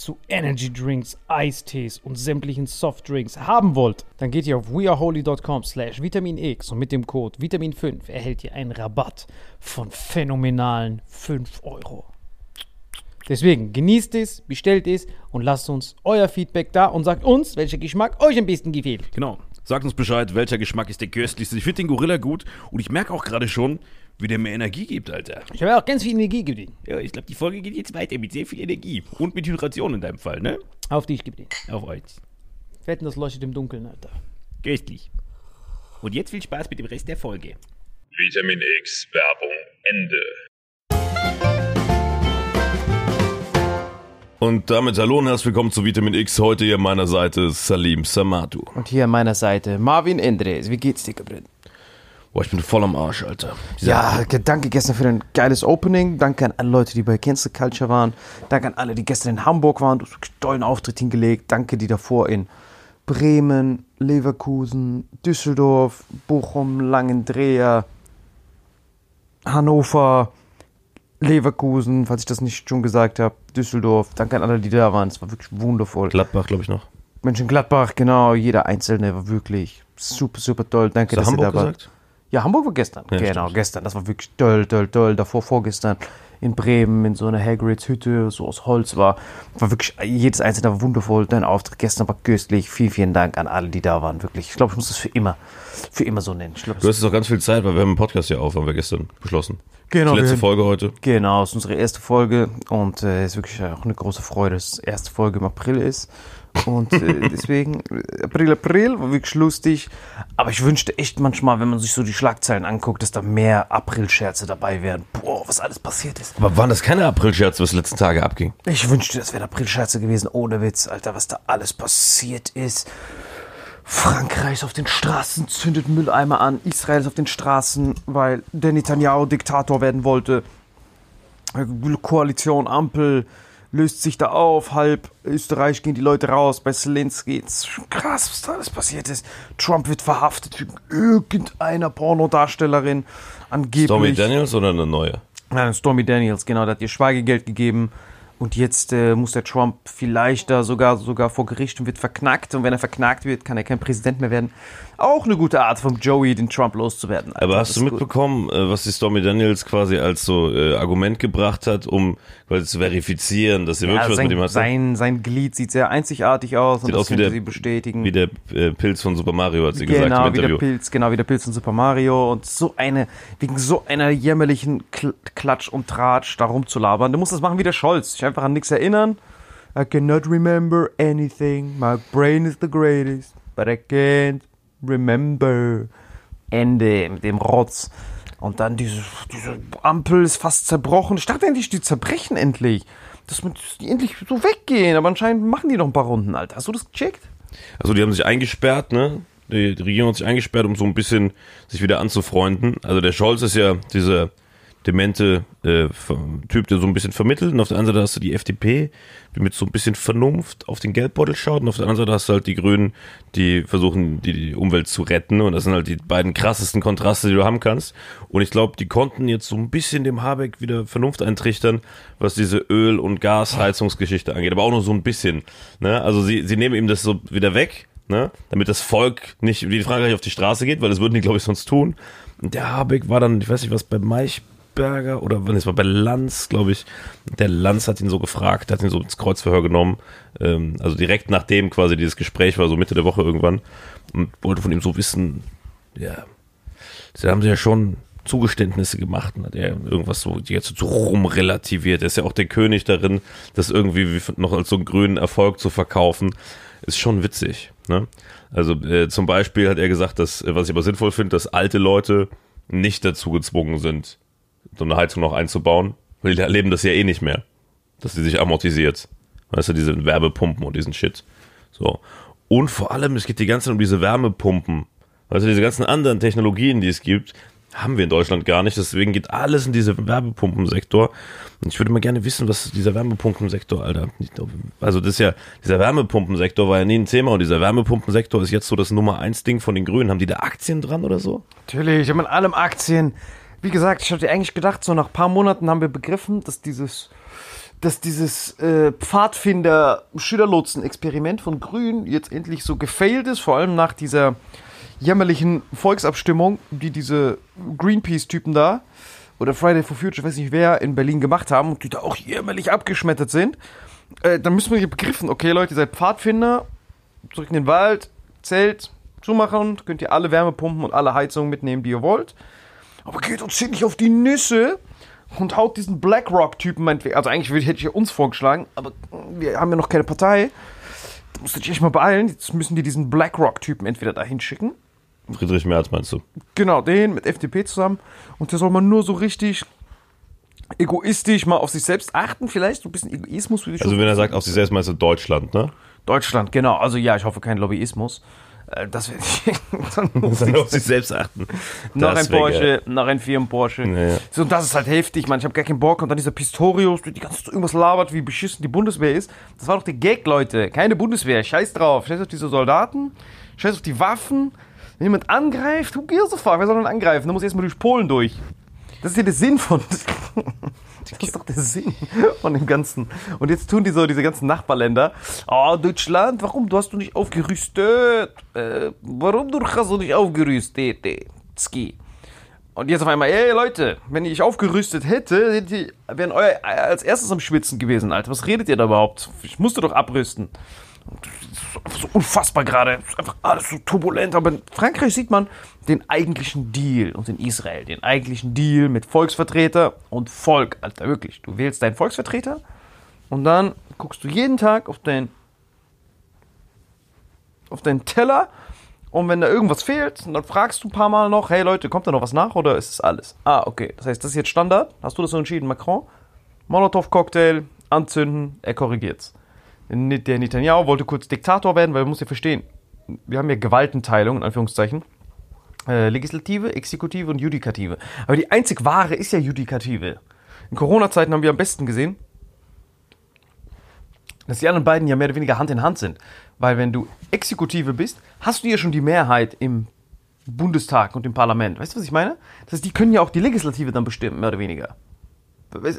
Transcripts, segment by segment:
zu Energy Drinks, Eistees und sämtlichen Softdrinks haben wollt, dann geht ihr auf weareholy.com slash vitaminx und mit dem Code Vitamin5 erhält ihr einen Rabatt von phänomenalen 5 Euro. Deswegen genießt es, bestellt es und lasst uns euer Feedback da und sagt uns, welcher Geschmack euch am besten gefällt. Genau. Sagt uns Bescheid, welcher Geschmack ist der köstlichste. Ich finde den Gorilla gut und ich merke auch gerade schon, wie der mir Energie gibt, Alter. Ich habe auch ganz viel Energie gegeben. Ja, ich glaube, die Folge geht jetzt weiter mit sehr viel Energie. Und mit Hydration in deinem Fall, ne? Auf dich, gib den. Auf euch. Wetten, das leuchtet im Dunkeln, Alter. Köstlich. Und jetzt viel Spaß mit dem Rest der Folge. Vitamin X Werbung Ende. Und damit hallo und herzlich willkommen zu Vitamin X. Heute hier an meiner Seite Salim Samatu. Und hier an meiner Seite Marvin Endres. Wie geht's dir, Gabriel? Boah, ich bin voll am Arsch, Alter. Ja, danke gestern für ein geiles Opening. Danke an alle Leute, die bei Cancel Culture waren. Danke an alle, die gestern in Hamburg waren. Du hast einen tollen Auftritt hingelegt. Danke, die davor in Bremen, Leverkusen, Düsseldorf, Bochum, Langendreher, Hannover, Leverkusen, falls ich das nicht schon gesagt habe, Düsseldorf, danke an alle, die da waren. Es war wirklich wundervoll. Gladbach, glaube ich, noch. Mönchengladbach, genau, jeder Einzelne war wirklich super, super toll. Danke, Hast du dass ihr Hamburg da wart. gesagt? Ja, Hamburg war gestern. Ja, genau, stimmt. gestern. Das war wirklich toll, toll, toll. Davor, vorgestern in Bremen in so einer Hagrids Hütte, so aus Holz war. War wirklich, jedes einzelne war wundervoll. Dein Auftritt gestern war köstlich. Vielen, vielen Dank an alle, die da waren. Wirklich. Ich glaube, ich muss das für immer, für immer so nennen. Glaub, Du hast jetzt auch ganz viel Zeit, weil wir haben einen Podcast hier auf, haben wir gestern beschlossen. Genau, Die letzte Folge heute. Genau, es ist unsere erste Folge und es äh, ist wirklich auch eine große Freude, dass es die erste Folge im April ist. Und äh, deswegen, äh, April, April, war wirklich lustig. Aber ich wünschte echt manchmal, wenn man sich so die Schlagzeilen anguckt, dass da mehr April-Scherze dabei wären. Boah, was alles passiert ist. Aber waren das keine Aprilscherze, was die letzten Tage abging? Ich wünschte, das wären April-Scherze gewesen, ohne Witz, Alter, was da alles passiert ist. Frankreich ist auf den Straßen, zündet Mülleimer an. Israel ist auf den Straßen, weil der Netanyahu Diktator werden wollte. Koalition, Ampel löst sich da auf. Halb Österreich gehen die Leute raus. Bei Zelensky ist schon krass, was da alles passiert ist. Trump wird verhaftet wegen irgendeiner Pornodarstellerin. Angeblich. Stormy Daniels oder eine neue? Nein, Stormy Daniels, genau, der hat ihr Schweigegeld gegeben. Und jetzt äh, muss der Trump vielleicht da sogar, sogar vor Gericht und wird verknackt. Und wenn er verknackt wird, kann er kein Präsident mehr werden. Auch eine gute Art vom Joey, den Trump loszuwerden. Alter, Aber hast du ist gut. mitbekommen, äh, was die Stormy Daniels quasi als so äh, Argument gebracht hat, um quasi zu verifizieren, dass sie Ja, wirklich was mit sein, ihm hat? sein, sein Glied sieht sehr einzigartig aus und Sieht das aus wie könnte der- sie bestätigen. Wie der äh, Pilz von Super Mario, hat sie gesagt genau, im wie der. Pilz, genau wie der Pilz in Super Mario und so eine, wegen so einer jämmerlichen Kl Klatsch und Tratsch da rumzulabern. Du musst das machen wie der Scholz, sich einfach an nichts erinnern. I cannot remember anything, my brain is the greatest, but I can't remember. Ende mit dem Rotz. Und dann diese, diese Ampel ist fast zerbrochen. Ich dachte endlich, die zerbrechen endlich. Dass die endlich so weggehen, aber anscheinend machen die noch ein paar Runden, Alter. Hast du das gecheckt? Also die haben sich eingesperrt, ne? Die, die Regierung hat sich eingesperrt, um so ein bisschen sich wieder anzufreunden. Also der Scholz ist ja dieser demente äh, Typ, der so ein bisschen vermittelt. Und auf der anderen Seite hast du die FDP, die mit so ein bisschen Vernunft auf den Geldbeutel schaut. Und auf der anderen Seite hast du halt die Grünen, die versuchen, die, die Umwelt zu retten. Und das sind halt die beiden krassesten Kontraste, die du haben kannst. Und ich glaube, die konnten jetzt so ein bisschen dem Habeck wieder Vernunft eintrichtern, was diese Öl- und Gasheizungsgeschichte angeht. Aber auch nur so ein bisschen. Ne? Also sie, sie nehmen ihm das so wieder weg. Ne? Damit das Volk nicht wie Frankreich auf die Straße geht, weil das würden die, glaube ich, sonst tun. Und der Habeck war dann, ich weiß nicht, was bei Maichberger oder wann es war bei Lanz, glaube ich. Der Lanz hat ihn so gefragt, hat ihn so ins Kreuzverhör genommen. Ähm, also direkt nachdem quasi dieses Gespräch war, so Mitte der Woche irgendwann. Und wollte von ihm so wissen, ja, da haben sie ja schon Zugeständnisse gemacht und hat er irgendwas so jetzt so rumrelativiert. Er ist ja auch der König darin, das irgendwie wie noch als so einen grünen Erfolg zu verkaufen. Ist schon witzig. Ne? Also äh, zum Beispiel hat er gesagt, dass, äh, was ich aber sinnvoll finde, dass alte Leute nicht dazu gezwungen sind, so eine Heizung noch einzubauen, weil die erleben das ja eh nicht mehr, dass sie sich amortisiert. Weißt du, diese Wärmepumpen und diesen Shit. So. Und vor allem, es geht die ganze Zeit um diese Wärmepumpen. Also diese ganzen anderen Technologien, die es gibt, haben wir in Deutschland gar nicht. Deswegen geht alles in diesen Wärmepumpensektor. Und ich würde mal gerne wissen, was dieser Wärmepumpensektor, Alter. Also das ist ja, dieser Wärmepumpensektor war ja nie ein Thema und dieser Wärmepumpensektor ist jetzt so das Nummer eins Ding von den Grünen. Haben die da Aktien dran oder so? Natürlich, ich habe in allem Aktien. Wie gesagt, ich hatte eigentlich gedacht, so nach ein paar Monaten haben wir begriffen, dass dieses, dass dieses äh, Pfadfinder-Schülerlotsen-Experiment von Grün jetzt endlich so gefailt ist, vor allem nach dieser jämmerlichen Volksabstimmung, die diese Greenpeace-Typen da oder Friday for Future, weiß nicht wer, in Berlin gemacht haben und die da auch jämmerlich abgeschmettert sind. Äh, dann müssen wir hier begriffen, okay Leute, ihr seid Pfadfinder, zurück in den Wald, Zelt, zumachen, könnt ihr alle Wärmepumpen und alle Heizungen mitnehmen, die ihr wollt. Aber geht uns hier nicht auf die Nüsse und haut diesen BlackRock-Typen meinetwegen. Also eigentlich hätte ich uns vorgeschlagen, aber wir haben ja noch keine Partei. Da musst du dich echt mal beeilen. Jetzt müssen die diesen BlackRock-Typen entweder dahin schicken. Friedrich Merz meinst du? Genau, den mit FDP zusammen. Und der soll man nur so richtig egoistisch mal auf sich selbst achten. Vielleicht so ein bisschen Egoismus würde ich Also wenn er sagt, auf sich selbst meinst du Deutschland, ne? Deutschland, genau. Also ja, ich hoffe kein Lobbyismus. Äh, Das muss Dann ich- auf sich selbst achten. noch Das ein Porsche, geil. noch ein Firmen Porsche. Ja, ja. So, und das ist halt heftig, man. Ich habe gar keinen Bock. Und dann dieser Pistorius, der die ganze Zeit irgendwas labert, wie beschissen die Bundeswehr ist. Das war doch der Gag, Leute. Keine Bundeswehr. Scheiß drauf. Scheiß auf diese Soldaten. Scheiß auf die Waffen. Wenn jemand angreift, who gives a fuck? Wer soll denn angreifen? Da muss erstmal durch Polen durch. Das ist ja der Sinn von. Das ist doch der Sinn von dem Ganzen. Und jetzt tun die so, diese ganzen Nachbarländer. Oh, Deutschland, warum du hast du nicht aufgerüstet? Äh, warum du hast du nicht aufgerüstet? Ski. Und jetzt auf einmal, ey Leute, wenn ich aufgerüstet hätte, wären euer als erstes am Schwitzen gewesen, Alter. Was redet ihr da überhaupt? Ich musste doch abrüsten. So unfassbar gerade. Einfach alles so turbulent. Aber in Frankreich sieht man den eigentlichen Deal und in Israel den eigentlichen Deal mit Volksvertreter und Volk, Alter, wirklich. Du wählst deinen Volksvertreter und dann guckst du jeden Tag auf deinen auf deinen Teller und wenn da irgendwas fehlt, dann fragst du ein paar Mal noch, hey Leute, kommt da noch was nach oder ist es alles? Ah, okay. Das heißt, das ist jetzt Standard. Hast du das so entschieden, Macron? Molotow-Cocktail, anzünden, er korrigiert's. Der Netanyahu wollte kurz Diktator werden, weil man muss ja verstehen, wir haben ja Gewaltenteilung, in Anführungszeichen. Äh, Legislative, Exekutive und Judikative. Aber die einzig wahre ist ja Judikative. In Corona-Zeiten haben wir am besten gesehen, dass die anderen beiden ja mehr oder weniger Hand in Hand sind. Weil wenn du Exekutive bist, hast du ja schon die Mehrheit im Bundestag und im Parlament. Weißt du, was ich meine? Das heißt, die können ja auch die Legislative dann bestimmen, mehr oder weniger.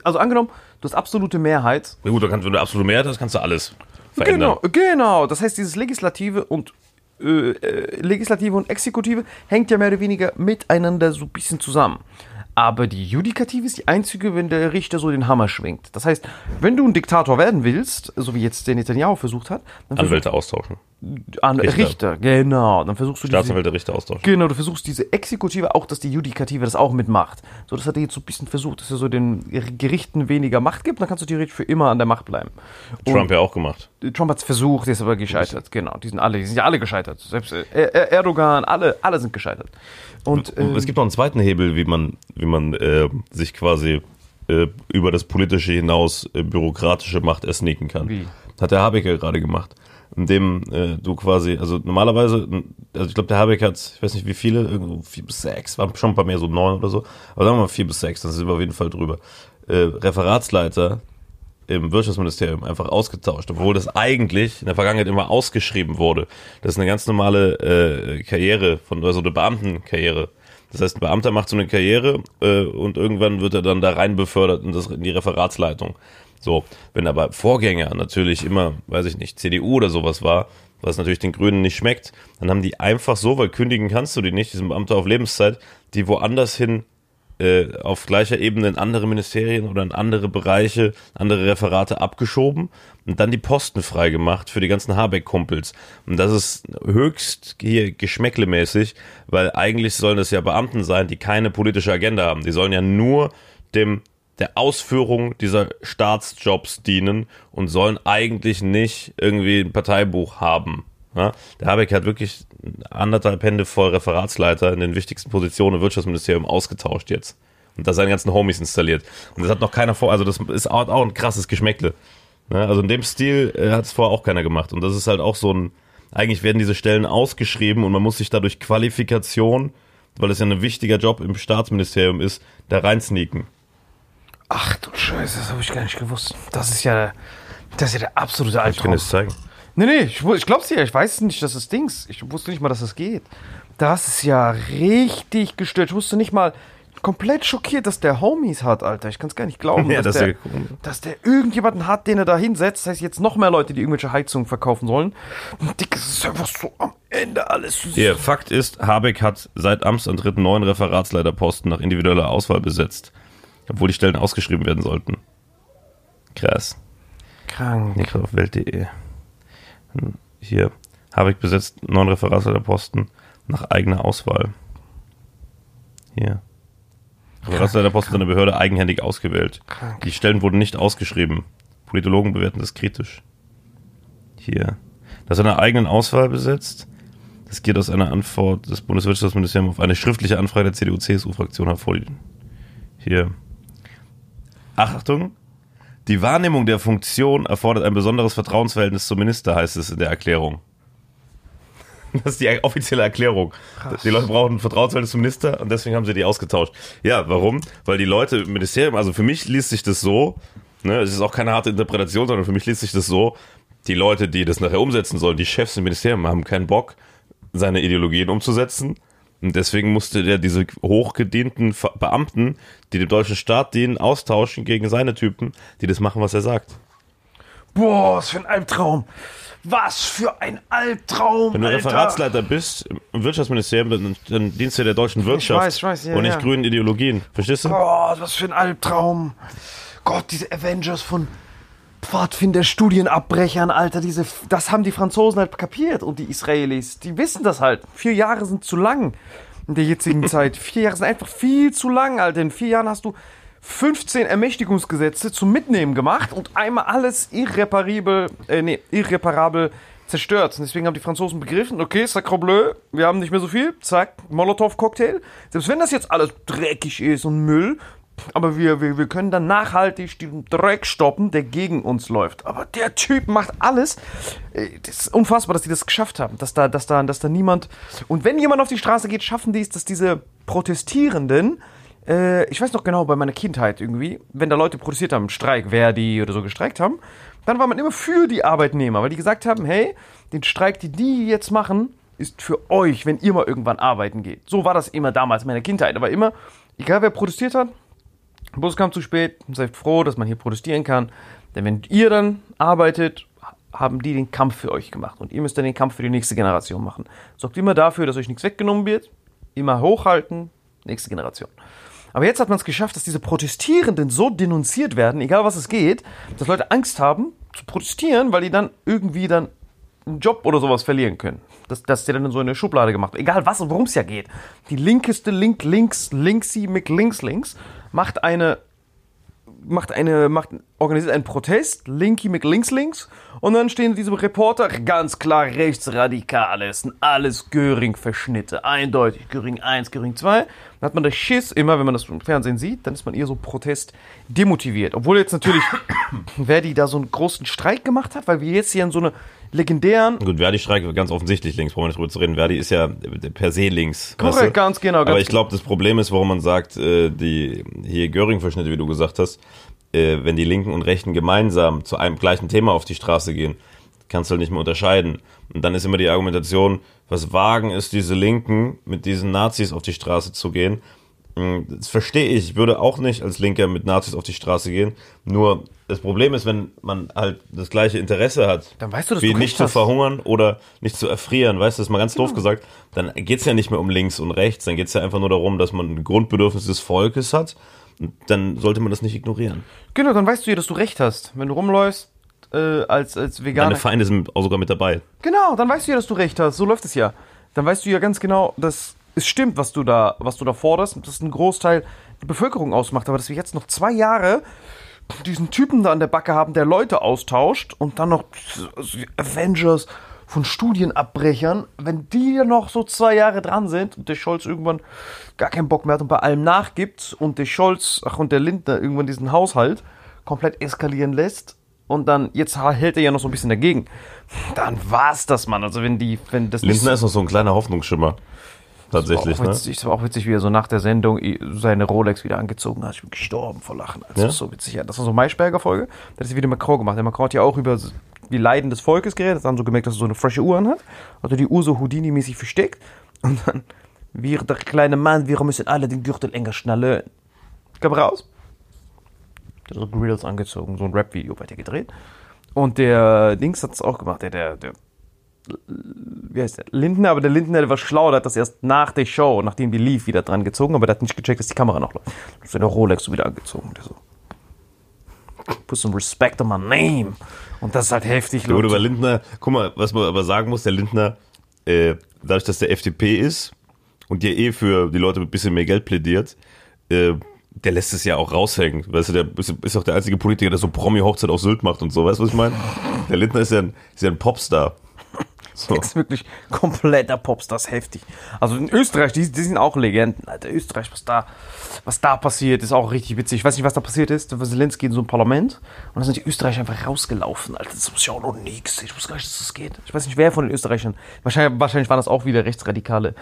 Also angenommen, du hast absolute Mehrheit. Na gut, kannst, wenn du absolute Mehrheit hast, kannst du alles verändern. Genau, genau. Das heißt, dieses Legislative und äh, äh, Legislative und Exekutive hängt ja mehr oder weniger miteinander so ein bisschen zusammen. Aber die Judikative ist die einzige, wenn der Richter so den Hammer schwingt. Das heißt, wenn du ein Diktator werden willst, so wie jetzt der Netanyahu versucht hat, dann Anwälte austauschen. An Richter. Richter. genau, dann versuchst du diese, Staatsanwälte, Richter austauschen. Genau, du versuchst diese Exekutive auch, dass die Judikative das auch mitmacht. So, das hat er jetzt so ein bisschen versucht, dass er so den Gerichten weniger Macht gibt, dann kannst du theoretisch für immer an der Macht bleiben. Und Trump ja auch gemacht. Trump hat es versucht, ist aber gescheitert. Genau, die sind alle, die sind ja alle gescheitert. Selbst äh, Er- Erdogan, alle, alle sind gescheitert. Und Und äh, es gibt noch einen zweiten Hebel, wie man, wie man äh, sich quasi äh, über das Politische hinaus äh, bürokratische Macht ersneaken kann. Wie? Das hat der Habeck ja gerade gemacht. Indem äh, du quasi, also normalerweise, also ich glaube, der Habeck hat, ich weiß nicht wie viele, irgendwo vier bis sechs, waren schon ein paar mehr, so neun oder so, aber sagen wir mal vier bis sechs, dann sind wir auf jeden Fall drüber. Äh, Referatsleiter im Wirtschaftsministerium einfach ausgetauscht, obwohl das eigentlich in der Vergangenheit immer ausgeschrieben wurde. Das ist eine ganz normale äh, Karriere von also eine Beamtenkarriere. Das heißt, ein Beamter macht so eine Karriere äh, und irgendwann wird er dann da rein befördert in, das, in die Referatsleitung. So, wenn aber Vorgänger natürlich immer, weiß ich nicht, CDU oder sowas war, was natürlich den Grünen nicht schmeckt, dann haben die einfach so, weil kündigen kannst du die nicht, diesen Beamter auf Lebenszeit, die woanders hin äh, auf gleicher Ebene in andere Ministerien oder in andere Bereiche, andere Referate abgeschoben und dann die Posten freigemacht für die ganzen Habeck-Kumpels. Und das ist höchst hier geschmäcklemäßig, weil eigentlich sollen das ja Beamten sein, die keine politische Agenda haben. Die sollen ja nur dem der Ausführung dieser Staatsjobs dienen und sollen eigentlich nicht irgendwie ein Parteibuch haben. Ja, der Habeck hat wirklich anderthalb Hände voll Referatsleiter in den wichtigsten Positionen im Wirtschaftsministerium ausgetauscht jetzt. Und da seine ganzen Homies installiert. Und das hat noch keiner vor, also das ist auch, ein krasses Geschmäckle. Ne? Also in dem Stil äh, hat es vorher auch keiner gemacht. Und das ist halt auch so ein, eigentlich werden diese Stellen ausgeschrieben und man muss sich dadurch Qualifikation, weil es ja ein wichtiger Job im Staatsministerium ist, da reinsneaken. Ach du Scheiße, das habe ich gar nicht gewusst. Das ist ja, das ist ja der absolute Ich kann Albtraum. es zeigen. Nee, nee, ich, ich glaub's dir, ich weiß nicht, dass das Dings. Ich wusste nicht mal, dass das geht. Das ist ja richtig gestört. Ich wusste nicht mal, komplett schockiert, dass der Homies hat, Alter. Ich kann's gar nicht glauben, Ja, dass, das der, ja- dass der irgendjemanden hat, den er da hinsetzt. Das heißt, jetzt noch mehr Leute, die irgendwelche Heizungen verkaufen sollen. Und Dick, es ist einfach so am Ende alles. Hier, Fakt ist, Habeck hat seit Amtsantritt neun Referatsleiterposten nach individueller Auswahl besetzt. Obwohl die Stellen ausgeschrieben werden sollten. Krass. krank. Nick auf Welt.de. Hier, Habeck besetzt neun Referatsleiterposten nach eigener Auswahl. Hier. Referatsleiterposten in der Behörde eigenhändig ausgewählt. Krank. Die Stellen wurden nicht ausgeschrieben. Politologen bewerten das kritisch. Hier. Das in einer eigenen Auswahl besetzt. Das geht aus einer Antwort des Bundeswirtschaftsministeriums auf eine schriftliche Anfrage der CDU-CSU-Fraktion hervor. Hier. Achtung. Die Wahrnehmung der Funktion erfordert ein besonderes Vertrauensverhältnis zum Minister, heißt es in der Erklärung. Das ist die offizielle Erklärung. Die Leute brauchen ein Vertrauensverhältnis zum Minister und deswegen haben sie die ausgetauscht. Ja, warum? Weil die Leute im Ministerium, also für mich liest sich das so, ne, es ist auch keine harte Interpretation, sondern für mich liest sich das so, die Leute, die das nachher umsetzen sollen, die Chefs im Ministerium haben keinen Bock, seine Ideologien umzusetzen Und deswegen musste der diese hochgedienten Beamten, die dem deutschen Staat dienen, austauschen gegen seine Typen, die das machen, was er sagt. Boah, was für ein Albtraum. Was für ein Albtraum. Wenn du Alter. Referatsleiter bist im Wirtschaftsministerium, dann, dann dienst du der deutschen Wirtschaft weiß, ich weiß, ja, und nicht ja. grünen Ideologien. Verstehst du? Gott, was für ein Albtraum. Gott, diese Avengers von Pfadfinder, Studienabbrechern, Alter, diese, das haben die Franzosen halt kapiert und die Israelis, die wissen das halt. Vier Jahre sind zu lang in der jetzigen Zeit. Vier Jahre sind einfach viel zu lang, Alter. In vier Jahren hast du 15 Ermächtigungsgesetze zum Mitnehmen gemacht und einmal alles irreparabel, äh, nee, irreparabel zerstört. Und deswegen haben die Franzosen begriffen, okay, sacre bleu, wir haben nicht mehr so viel, zack, Molotow-Cocktail. Selbst wenn das jetzt alles dreckig ist und Müll, aber wir, wir, wir können dann nachhaltig den Dreck stoppen, der gegen uns läuft. Aber der Typ macht alles. Äh, Das ist unfassbar, dass die das geschafft haben. Dass da, dass da, dass da niemand. Und wenn jemand auf die Straße geht, schaffen die es, dass diese Protestierenden. Äh, ich weiß noch genau, bei meiner Kindheit irgendwie, wenn da Leute protestiert haben, Streik, Verdi oder so gestreikt haben, dann war man immer für die Arbeitnehmer, weil die gesagt haben, hey, den Streik, den die jetzt machen, ist für euch, wenn ihr mal irgendwann arbeiten geht. So war das immer damals in meiner Kindheit. Aber immer, egal wer protestiert hat, Bus kam zu spät, seid froh, dass man hier protestieren kann. Denn wenn ihr dann arbeitet, haben die den Kampf für euch gemacht. Und ihr müsst dann den Kampf für die nächste Generation machen. Sorgt immer dafür, dass euch nichts weggenommen wird. Immer hochhalten, nächste Generation. Aber jetzt hat man es geschafft, dass diese Protestierenden so denunziert werden, egal was es geht, dass Leute Angst haben zu protestieren, weil die dann irgendwie dann einen Job oder sowas verlieren können. Das, das ist ja dann in so eine Schublade gemacht. Egal was und worum es ja geht. Die linkeste Link, links, linksy, mit links, links macht eine, macht eine, macht, organisiert einen Protest, Linky mit links, links. Und dann stehen diese Reporter, ganz klar rechtsradikal, es sind alles Göring-Verschnitte. Eindeutig, Göring 1, Göring 2. Dann hat man das Schiss, immer wenn man das im Fernsehen sieht, dann ist man eher so Protest demotiviert. Obwohl jetzt natürlich Verdi da so einen großen Streik gemacht hat, weil wir jetzt hier in so eine legendären Gut, Verdi streikt ganz offensichtlich links, brauchen wir nicht drüber zu reden. Verdi ist ja per se links. Korrekt, weißt du? ganz genau, ganz Aber ich glaube, das Problem ist, warum man sagt, äh, die hier Göring-Verschnitte, wie du gesagt hast, äh, wenn die Linken und Rechten gemeinsam zu einem gleichen Thema auf die Straße gehen, kannst du halt nicht mehr unterscheiden. Und dann ist immer die Argumentation, was wagen ist, diese Linken mit diesen Nazis auf die Straße zu gehen. Mm, Das verstehe ich. Ich würde auch nicht als Linker mit Nazis auf die Straße gehen. Nur das Problem ist, wenn man halt das gleiche Interesse hat, Dann weißt du, dass wie du nicht zu verhungern oder nicht zu erfrieren, weißt du, das ist mal ganz doof gesagt, dann geht's ja nicht mehr um links und rechts, dann geht's ja einfach nur darum, dass man ein Grundbedürfnis des Volkes hat. Und dann sollte man das nicht ignorieren. Genau, dann weißt du ja, dass du recht hast. Wenn du rumläufst äh, als, als Veganer. Deine Feinde sind auch sogar mit dabei. Genau, dann weißt du ja, dass du recht hast. So läuft es ja. Dann weißt du ja ganz genau, dass es stimmt, was du da, was du da forderst, dass es einen Großteil der Bevölkerung ausmacht. Aber dass wir jetzt noch zwei Jahre diesen Typen da an der Backe haben, der Leute austauscht und dann noch Avengers von Studienabbrechern, wenn die ja noch so zwei Jahre dran sind und der Scholz irgendwann gar keinen Bock mehr hat und bei allem nachgibt und der Scholz, ach und der Lindner irgendwann diesen Haushalt komplett eskalieren lässt und dann, jetzt hält er ja noch so ein bisschen dagegen, dann war's das, Mann. Also wenn die, wenn das Lindner ist noch so ein kleiner Hoffnungsschimmer. Tatsächlich, war auch ne? witzig, es war auch witzig, wie er so nach der Sendung seine Rolex wieder angezogen hat. Ich bin gestorben vor Lachen. Das Ja? ist so witzig. Das war so Maischberger-Folge. Da hat sie wieder Macron gemacht. Der Macron hat ja auch über die Leiden des Volkes geredet. Hat dann so gemerkt, dass er so eine frische Uhr anhat. Also die Uhr so Houdini-mäßig versteckt. Und dann, wir, der kleine Mann, wir müssen alle den Gürtel enger schnallen. Kam raus. Der hat so Grills angezogen, so ein Rap-Video weiter gedreht. Und der Dings hat es auch gemacht. Der, der, der wie heißt der? Lindner, aber der Lindner, der war schlau, der hat das erst nach der Show, nachdem die lief, wieder dran gezogen, aber der hat nicht gecheckt, dass die Kamera noch läuft. Ist der Rolex so wieder angezogen. Der so. Put some respect on my name. Und das ist halt heftig, Leute. Lindner, guck mal, was man aber sagen muss, der Lindner, äh, dadurch, dass der FDP ist und der eh für die Leute mit ein bisschen mehr Geld plädiert, äh, der lässt es ja auch raushängen. Weißt du, der ist, auch der einzige Politiker, der so Promi-Hochzeit auf Sylt macht und so. Weißt du, was ich meine? Der Lindner ist ja ein, ist ja ein Popstar. So. Das ist wirklich kompletter Popstar, das ist heftig. Also in Österreich, die, die sind auch Legenden, Alter. Österreich, was da, was da passiert, ist auch richtig witzig. Ich weiß nicht, was da passiert ist. Da Zelensky in so ein Parlament und da sind die Österreicher einfach rausgelaufen, Alter. Das muss ich auch noch gesehen. Ich wusste gar nicht, dass das geht. Ich weiß nicht, wer von den Österreichern. Wahrscheinlich, wahrscheinlich waren das auch wieder rechtsradikale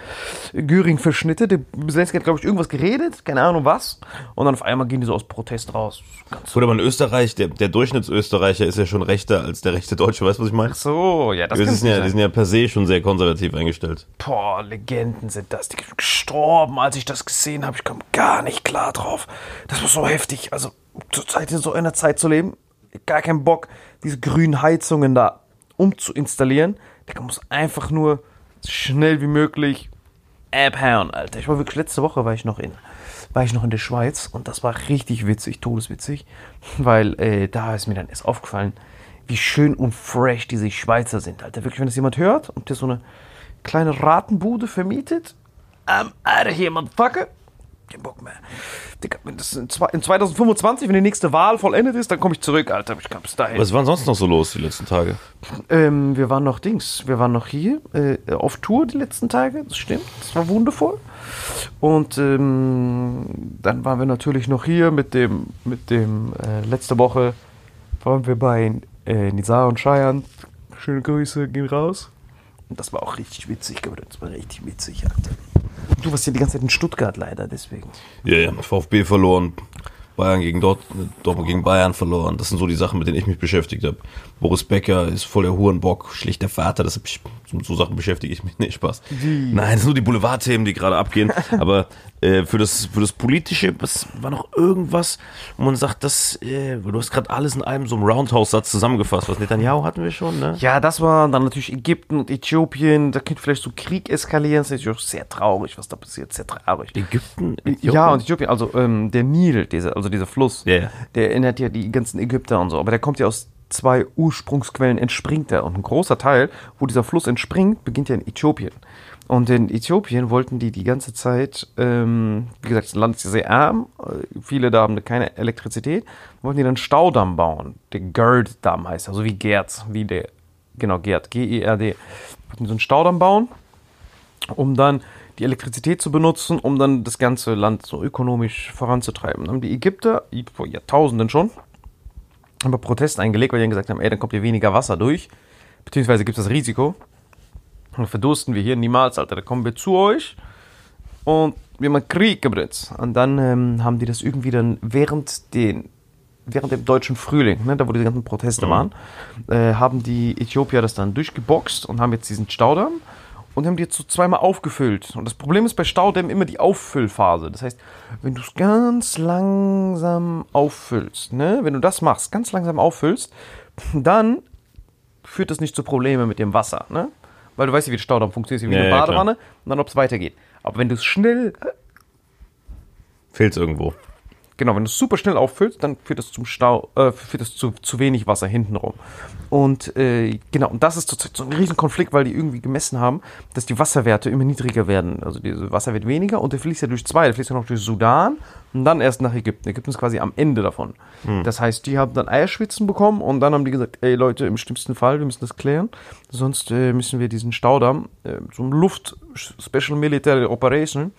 Göring-Verschnitte. Der Zelensky hat, glaube ich, irgendwas geredet, keine Ahnung was. Und dann auf einmal gehen die so aus Protest raus. Ganz Gut, aber in Österreich, der, der Durchschnittsösterreicher ist ja schon rechter als der rechte Deutsche. Weißt du, was ich meine? so, ja, das sind ja, sind ja per se schon sehr konservativ eingestellt. Boah, Legenden sind das. Die sind gestorben, als ich das gesehen habe. Ich komme gar nicht klar drauf. Das war so heftig. Also, zurzeit in so einer Zeit zu leben, gar keinen Bock, diese grünen Heizungen da umzuinstallieren. Der muss einfach nur so schnell wie möglich abhauen, Alter. Ich war wirklich, letzte Woche war ich noch in, war ich noch in der Schweiz und das war richtig witzig, todeswitzig, weil äh, da ist mir dann erst aufgefallen, wie schön und fresh diese Schweizer sind, Alter. Wirklich, wenn das jemand hört und der so eine kleine Ratenbude vermietet, I'm out of here, motherfucker. Kein Bock mehr. Digga, wenn das in, zwei- in 2025, wenn die nächste Wahl vollendet ist, dann komme ich zurück, Alter. Ich glaube, bis dahin. Was war sonst noch so los die letzten Tage? Ähm, wir waren noch Dings, wir waren noch hier äh, auf Tour die letzten Tage, das stimmt, das war wundervoll. Und ähm, dann waren wir natürlich noch hier mit dem, mit dem, äh, letzte Woche waren wir bei äh, Nizar und Cheyenne. Schöne Grüße, gehen raus. Und das war auch richtig witzig, Bruder, das war richtig witzig, Alter. Du warst ja die ganze Zeit in Stuttgart leider, deswegen. Ja, ja, VfB verloren, Bayern gegen Dort, Dortmund gegen Bayern verloren. Das sind so die Sachen, mit denen ich mich beschäftigt habe. Boris Becker ist voll der Hurenbock, schlicht der Vater. Das ich, so, Sachen beschäftige ich mich. Nee, Spaß. Nein, das sind nur die Boulevardthemen, die gerade abgehen. Aber äh, für, das, für das Politische, was war noch irgendwas, wo man sagt, das, äh, du hast gerade alles in einem so einem Roundhouse-Satz zusammengefasst. Was Netanyahu hatten wir schon, ne? Ja, das war dann natürlich Ägypten und Äthiopien. Da könnte vielleicht so Krieg eskalieren. Das ist natürlich auch sehr traurig, was da passiert. Sehr traurig. Ägypten? Ja, und Äthiopien, also ähm, der Nil, dieser, also dieser Fluss, ja. der erinnert ja die ganzen Ägypter und so. Aber der kommt ja aus zwei Ursprungsquellen, entspringt er. Und ein großer Teil, wo dieser Fluss entspringt, beginnt ja in Äthiopien. Und in Äthiopien wollten die die ganze Zeit, ähm, wie gesagt, das Land ist ja sehr arm, äh, viele da haben keine Elektrizität, wollten die dann einen Staudamm bauen. Der Gerd-Damm heißt, also wie Gerd, wie der, genau, Gerd, G-E-R-D. Wollten die so einen Staudamm bauen um dann die Elektrizität zu benutzen, um dann das ganze Land so ökonomisch voranzutreiben. Dann haben die Ägypter vor Jahrtausenden schon haben Protest eingelegt, weil die dann gesagt haben, ey, dann kommt hier weniger Wasser durch, beziehungsweise gibt es das Risiko. Dann verdursten wir hier niemals, Alter, da kommen wir zu euch und wir haben Krieg gebritzt. Und dann ähm, haben die das irgendwie dann während den während dem deutschen Frühling, ne, da wo die ganzen Proteste waren, äh, haben die Äthiopier das dann durchgeboxt und haben jetzt diesen Staudamm und haben die jetzt so zweimal aufgefüllt. Und das Problem ist bei Staudämmen immer die Auffüllphase. Das heißt, wenn du es ganz langsam auffüllst, ne, wenn du das machst, ganz langsam auffüllst, dann führt das nicht zu Problemen mit dem Wasser, ne? Weil du weißt ja, wie der Staudamm funktioniert, wie Ja, eine ja, klar. Badewanne und dann, ob es weitergeht. Aber wenn du es schnell Fehlt's irgendwo. Genau, wenn du es super schnell auffüllst, dann führt das zum Stau, äh, führt das zu, zu wenig Wasser hintenrum. Und äh, genau, und das ist zurzeit so ein Riesenkonflikt, weil die irgendwie gemessen haben, dass die Wasserwerte immer niedriger werden. Also diese Wasser wird weniger und der fließt ja durch zwei. Der fließt ja noch durch Sudan und dann erst nach Ägypten. Ägypten ist quasi am Ende davon. Das heißt, die haben dann Eierschwitzen bekommen und dann haben die gesagt, ey Leute, im schlimmsten Fall, wir müssen das klären. Sonst äh, müssen wir diesen Staudamm, äh, so ein Luft Special Military Operation,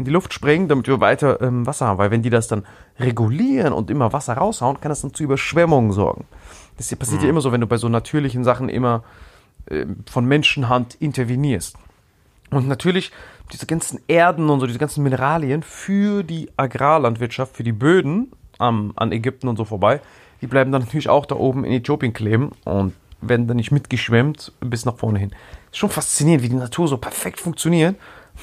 in die Luft sprengen, damit wir weiter ähm, Wasser haben. Weil wenn die das dann regulieren und immer Wasser raushauen, kann das dann zu Überschwemmungen sorgen. Das passiert ja immer so, wenn du bei so natürlichen Sachen immer ähm, von Menschenhand intervenierst. Und natürlich diese ganzen Erden und so, diese ganzen Mineralien für die Agrarlandwirtschaft, für die Böden am, an Ägypten und so vorbei, die bleiben dann natürlich auch da oben in Äthiopien kleben und werden dann nicht mitgeschwemmt bis nach vorne hin. Ist schon faszinierend, wie die Natur so perfekt funktioniert.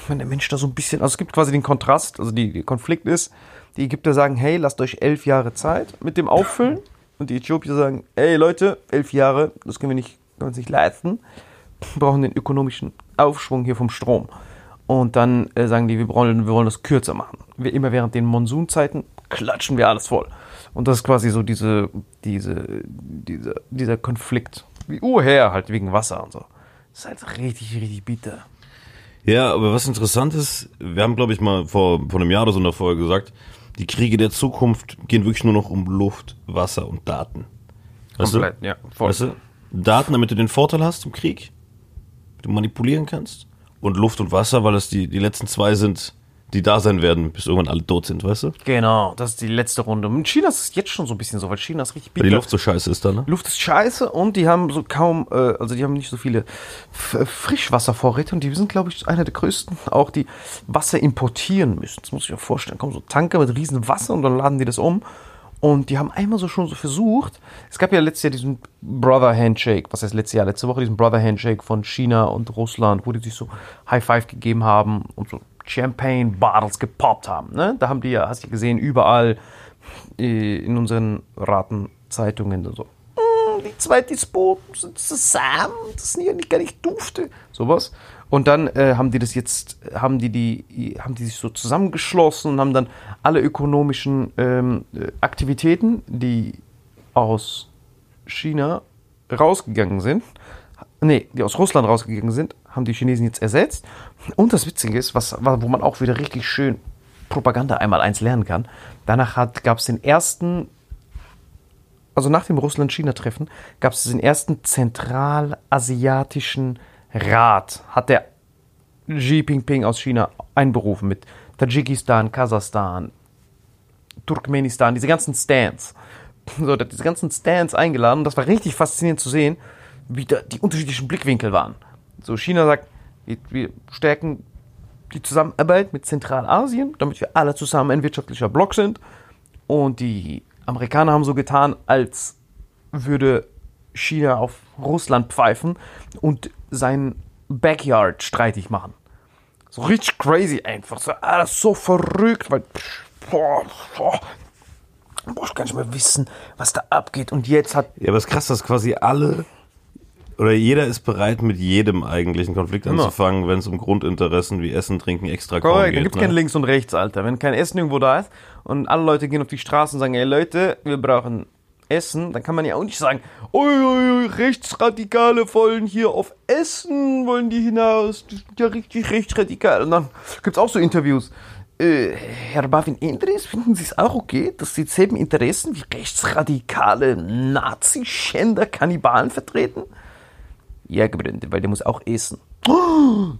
Wenn der Mensch da so ein bisschen, also es gibt quasi den Kontrast, also die, der Konflikt ist, die Ägypter sagen, hey, lasst euch elf Jahre Zeit mit dem Auffüllen. Und die Äthiopier sagen, ey Leute, elf Jahre, das können wir nicht, können wir uns nicht leisten. Wir brauchen den ökonomischen Aufschwung hier vom Strom. Und dann äh, sagen die, wir wollen, wir wollen das kürzer machen. Wir, immer während den Monsunzeiten klatschen wir alles voll. Und das ist quasi so diese, diese, diese, dieser Konflikt. Wie Urher halt wegen Wasser und so. Das ist halt richtig, richtig bitter. Ja, aber was interessant ist, wir haben, glaube ich, mal vor, vor einem Jahr oder so in der Folge gesagt, die Kriege der Zukunft gehen wirklich nur noch um Luft, Wasser und Daten. Weißt Komplett, ja, voll. Weißt du? Daten, damit du den Vorteil hast im Krieg, du manipulieren kannst. Und Luft und Wasser, weil es die, die letzten zwei sind, die da sein werden, bis irgendwann alle tot sind, weißt du? Genau, das ist die letzte Runde. In China ist es jetzt schon so ein bisschen so, weil China ist richtig bitter. Weil die Luft so scheiße ist da, ne? Luft ist scheiße und die haben so kaum, äh, also die haben nicht so viele F Frischwasservorräte und die sind, glaube ich, einer der größten, auch die Wasser importieren müssen. Das muss ich mir vorstellen. Kommen so Tanker mit riesen Wasser und dann laden die das um Und die haben einmal so schon so versucht, es gab ja letztes Jahr diesen Brother Handshake, was heißt letztes Jahr, letzte Woche diesen Brother Handshake von China und Russland, wo die sich so High Five gegeben haben und so Champagne Bottles gepoppt haben. Ne? Da haben die ja, hast du gesehen, überall äh, in unseren Ratenzeitungen so. "Mm, Die zwei Despoten sind zusammen, das sind ja nicht gar nicht dufte. Sowas. Und dann äh, haben die das jetzt, haben die, die, haben die sich so zusammengeschlossen und haben dann alle ökonomischen ähm, äh, Aktivitäten, die aus China rausgegangen sind, nee, die aus Russland rausgegangen sind, haben die Chinesen jetzt ersetzt. Und das Witzige ist, was, wo man auch wieder richtig schön Propaganda einmal eins lernen kann. Danach gab es den ersten, also nach dem Russland-China-Treffen, gab es den ersten zentralasiatischen Rat. Hat der Xi Jinping aus China einberufen mit Tadschikistan, Kasachstan, Turkmenistan, diese ganzen Stands. So, der hat diese ganzen Stands eingeladen und das war richtig faszinierend zu sehen, wie da die unterschiedlichen Blickwinkel waren. So, China sagt, wir, wir stärken die Zusammenarbeit mit Zentralasien, damit wir alle zusammen ein wirtschaftlicher Block sind. Und die Amerikaner haben so getan, als würde China auf Russland pfeifen und seinen Backyard streitig machen. So richtig crazy einfach. So alles so verrückt, weil. Boah, boah, boah, ich kann nicht mehr wissen, was da abgeht. Und jetzt hat. Ja, aber es ist krass, dass quasi alle oder jeder ist bereit, mit jedem eigentlichen Konflikt Immer. anzufangen, wenn es um Grundinteressen wie Essen, Trinken, extra Korrekt, da geht. gibt ne? kein Links und Rechts, Alter. Wenn kein Essen irgendwo da ist und alle Leute gehen auf die Straße und sagen, ey Leute, wir brauchen Essen, dann kann man ja auch nicht sagen, ui, ui, Rechtsradikale wollen hier auf Essen, wollen die hinaus, die sind ja richtig rechtsradikal. Und dann gibt's auch so Interviews. Äh, Herr Bavin Indres, finden Sie es auch okay, dass Sie dieselben Interessen wie rechtsradikale Nazi-Schänder, Kannibalen vertreten? Ja, Gebründe, weil der muss auch essen.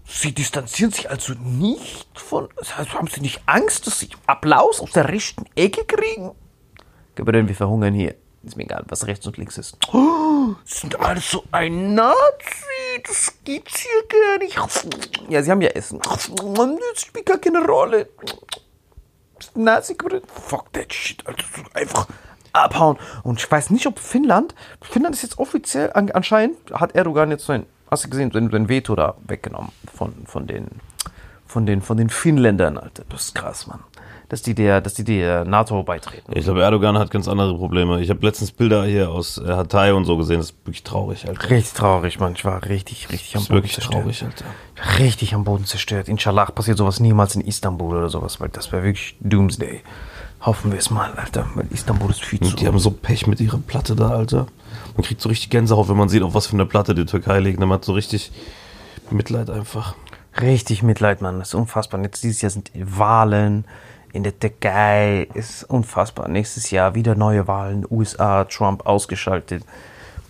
Sie distanzieren sich also nicht von. Also haben Sie nicht Angst, dass Sie Applaus aus der rechten Ecke kriegen? Gebründe, wir verhungern hier. Ist mir egal, was rechts und links ist. Sie sind also ein Nazi. Das gibt's hier gar nicht. Ja, Sie haben ja Essen. Das spielt gar keine Rolle. Nazi Fuck that shit, Alter. Einfach abhauen. Und ich weiß nicht, ob Finnland, Finnland ist jetzt offiziell, an, anscheinend hat Erdogan jetzt sein, hast du gesehen, sein, sein Veto da weggenommen von, von den, von den, von den Finnländern, Alter. Das ist krass, Mann. Dass die der, dass die der NATO beitreten. Ich glaube, Erdogan hat ganz andere Probleme. Ich habe letztens Bilder hier aus äh, Hatay und so gesehen. Das ist wirklich traurig, Alter. Richtig traurig, Mann. Ich war richtig, richtig am Das ist Boden wirklich zerstört. traurig, Alter. Richtig am Boden zerstört. Inshallah passiert sowas niemals in Istanbul oder sowas, weil das wäre wirklich Doomsday. Hoffen wir es mal, Alter, weil Istanbul ist viel zu. Die haben so Pech mit ihrer Platte da, Alter. Man kriegt so richtig Gänsehaut, wenn man sieht, auf was für eine Platte die Türkei liegt. Man hat so richtig Mitleid einfach. Richtig Mitleid, Mann. Das ist unfassbar. Jetzt dieses Jahr sind Wahlen in der Türkei. Ist unfassbar. Nächstes Jahr wieder neue Wahlen. USA, Trump ausgeschaltet.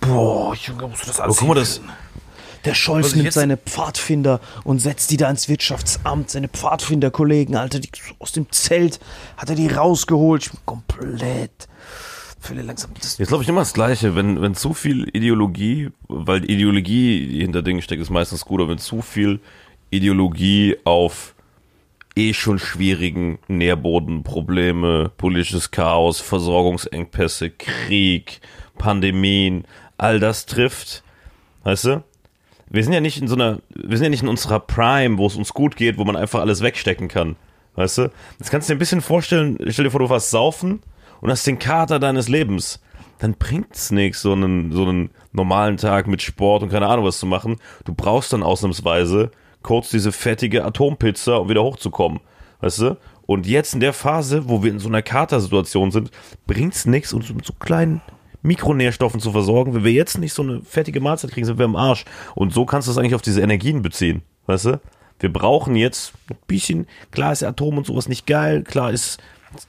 Boah, Junge, musst du das alles guck mal, das-? Der Scholz nimmt seine Pfadfinder und setzt die da ins Wirtschaftsamt. Seine Pfadfinderkollegen, Alter, die aus dem Zelt hat er die rausgeholt. Ich bin komplett. Jetzt glaube ich immer das Gleiche, wenn, wenn zu viel Ideologie, weil die Ideologie, die hinter Dingen steckt, ist meistens gut, aber wenn zu viel Ideologie auf eh schon schwierigen Nährboden, Probleme, politisches Chaos, Versorgungsengpässe, Krieg, Pandemien, all das trifft, weißt du? Wir sind ja nicht in so einer, wir sind ja nicht in unserer Prime, wo es uns gut geht, wo man einfach alles wegstecken kann. Weißt du? Das kannst du dir ein bisschen vorstellen, stell dir vor, du warst saufen und hast den Kater deines Lebens. Dann bringt's nichts, so einen, so einen normalen Tag mit Sport und keine Ahnung was zu machen. Du brauchst dann ausnahmsweise kurz diese fettige Atompizza, um wieder hochzukommen. Weißt du? Und jetzt in der Phase, wo wir in so einer Katersituation sind, bringt's nichts, uns mit so kleinen Mikronährstoffen zu versorgen. Wenn wir jetzt nicht so eine fettige Mahlzeit kriegen, sind wir im Arsch. Und so kannst du es eigentlich auf diese Energien beziehen. Weißt du? Wir brauchen jetzt ein bisschen, klar ist Atom und sowas nicht geil, klar ist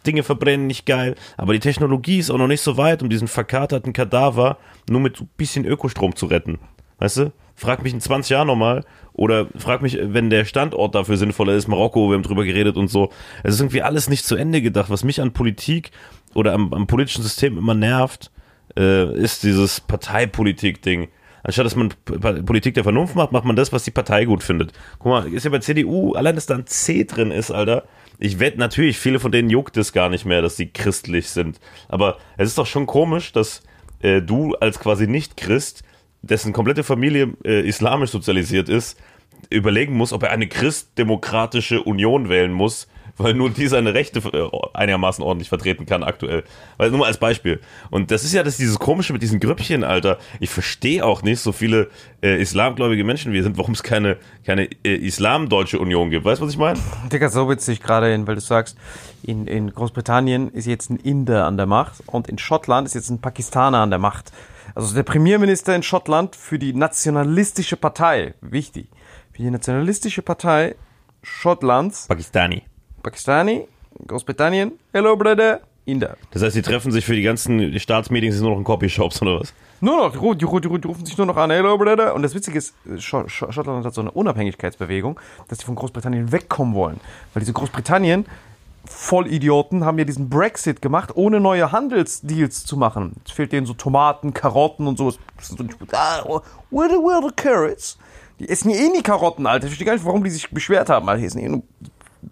Dinge verbrennen nicht geil, aber die Technologie ist auch noch nicht so weit, um diesen verkaterten Kadaver nur mit so ein bisschen Ökostrom zu retten. Weißt du? Frag mich in 20 Jahren nochmal oder frag mich, wenn der Standort dafür sinnvoller ist, Marokko, wir haben drüber geredet und so. Es ist irgendwie alles nicht zu Ende gedacht. Was mich an Politik oder am, am politischen System immer nervt, äh, ist dieses Parteipolitik-Ding. Anstatt dass man Politik der Vernunft macht, macht man das, was die Partei gut findet. Guck mal, ist ja bei CDU, allein dass da ein C drin ist, Alter, ich wette natürlich, viele von denen juckt es gar nicht mehr, dass sie christlich sind. Aber es ist doch schon komisch, dass äh, du als quasi Nicht-Christ, dessen komplette Familie äh, islamisch sozialisiert ist, überlegen muss, ob er eine christdemokratische Union wählen muss, weil nur die seine Rechte äh, einigermaßen ordentlich vertreten kann aktuell. Weil nur mal als Beispiel. Und das ist ja das dieses komische mit diesen Grüppchen, Alter. Ich verstehe auch nicht so viele äh, islamgläubige Menschen wir sind, warum es keine keine äh, islamdeutsche Union gibt. Weißt du, was ich meine? Digga, so witzig gerade, in- weil du sagst, in, in Großbritannien ist jetzt ein Inder an der Macht und in Schottland ist jetzt ein Pakistaner an der Macht. Also der Premierminister in Schottland für die nationalistische Partei, wichtig, für die nationalistische Partei Schottlands, Pakistani. Pakistani, Großbritannien, hello brother, Inder. Das heißt, die treffen sich für die ganzen Staatsmeetings sind nur noch in Copyshops oder was? Nur noch, die, die, die, ru- die rufen sich nur noch an, hello brother. Und das Witzige ist, Scho Schottland hat so eine Unabhängigkeitsbewegung, dass die von Großbritannien wegkommen wollen. Weil diese Großbritannien, Vollidioten, haben ja diesen Brexit gemacht, ohne neue Handelsdeals zu machen. Es fehlt denen so Tomaten, Karotten und sowas. Where the, where the carrots? Die essen eh nie Karotten, Alter. Ich verstehe gar nicht, warum die sich beschwert haben. Alter, die essen eh nur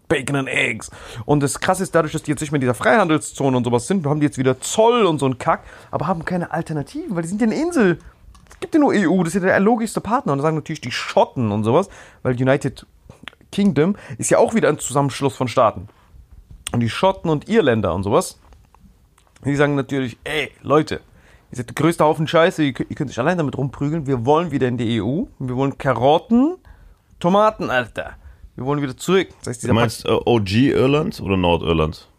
Bacon and Eggs. Und das Krasse ist, dadurch, dass die jetzt nicht mehr in dieser Freihandelszone und sowas sind, haben die jetzt wieder Zoll und so einen Kack, aber haben keine Alternativen, weil die sind ja eine Insel. Es gibt ja nur EU, das ist ja der logischste Partner. Und da sagen natürlich die Schotten und sowas, weil United Kingdom ist ja auch wieder ein Zusammenschluss von Staaten. Und die Schotten und Irländer und sowas, die sagen natürlich, ey, Leute, ihr seid der größte Haufen Scheiße, ihr könnt, ihr könnt euch allein damit rumprügeln, wir wollen wieder in die EU, wir wollen Karotten, Tomaten, Alter. Wir wollen wieder zurück. Das heißt, Du meinst äh, OG Irland oder Nordirland?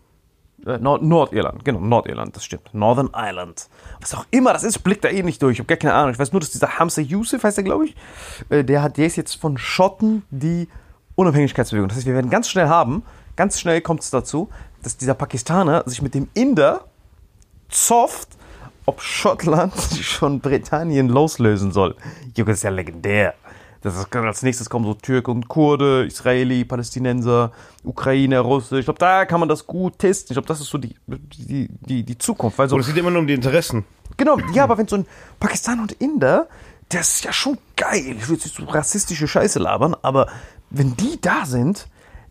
Äh, Nord Nordirland, genau, Nordirland, das stimmt. Northern Ireland. Was auch immer das ist, blickt da eh nicht durch. Ich habe gar keine Ahnung. Ich weiß nur, dass dieser Hamza Yusuf, heißt der, glaube ich, äh, der, hat, der ist jetzt von Schotten die Unabhängigkeitsbewegung. Das heißt, wir werden ganz schnell haben, ganz schnell kommt es dazu, dass dieser Pakistaner sich mit dem Inder zofft, ob Schottland sich von Britannien loslösen soll. Junge, das ist ja legendär. Das ist, als nächstes kommen so Türke und Kurde, Israeli, Palästinenser, Ukrainer, Russe. Ich glaube, da kann man das gut testen. Ich glaube, das ist so die, die, die, die Zukunft. Weil so, Und es geht immer nur um die Interessen. genau, ja, aber wenn so ein Pakistaner und Inder, das ist ja schon geil. Ich will jetzt nicht so rassistische Scheiße labern, aber wenn die da sind,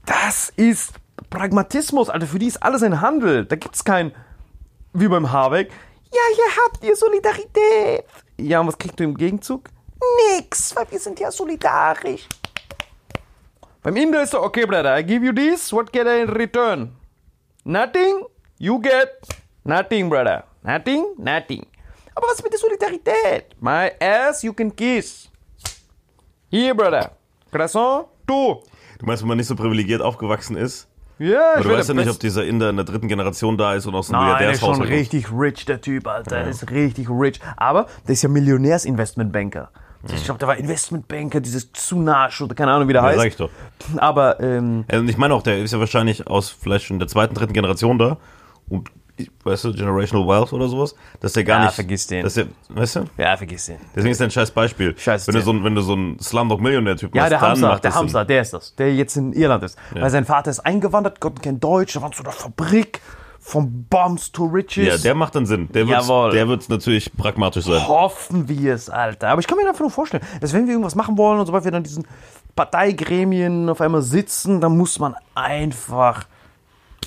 das ist Pragmatismus, Alter. Für die ist alles ein Handel. Da gibt's kein, wie beim Habeck, ja, hier habt ihr Solidarität. Ja, und was kriegt du im Gegenzug? Nix, weil wir sind ja solidarisch. Beim Inder ist so, okay, brother, I give you this, what get I in return? Nothing, you get nothing, brother. Nothing, nothing. Aber was mit der Solidarität? My ass you can kiss. Hier, brother. Croissant, du. Du meinst, wenn man nicht so privilegigiert aufgewachsen ist? Ja, ich du weißt ja nicht, ob dieser Inder in der dritten Generation da ist und aus einem Nein, der ist schon richtig rich, der Typ, Alter. Der ist richtig rich. Aber der ist ja Millionärsinvestmentbanker. Ich glaube, der war Investmentbanker, dieses Tsunash oder keine Ahnung, wie der Ja, heißt. sag ich doch. Aber, ähm, Also ich meine auch, der ist ja wahrscheinlich aus vielleicht schon der zweiten, dritten Generation da. Und, weißt du, Generational Wealth oder sowas, dass der gar Ja, nicht. vergiss den. Dass der, weißt du? ja, vergiss den. Deswegen ist der ein scheiß Beispiel. Scheiß wenn du so ein, wenn du so ein Slumdog-Millionär-Typ Ja, machst, der dann Hamza, macht der das Sinn. Hamza, der ist das, der jetzt in Irland ist. Weil sein Vater ist eingewandert, konnte kein Deutsch, der war in so einer Fabrik von Bombs to Riches. Ja, der macht dann Sinn. Der wird der natürlich pragmatisch sein. Hoffen wir es, Alter. Aber ich kann mir einfach nur vorstellen, dass wenn wir irgendwas machen wollen und sobald wir dann diesen Parteigremien auf einmal sitzen, dann muss man einfach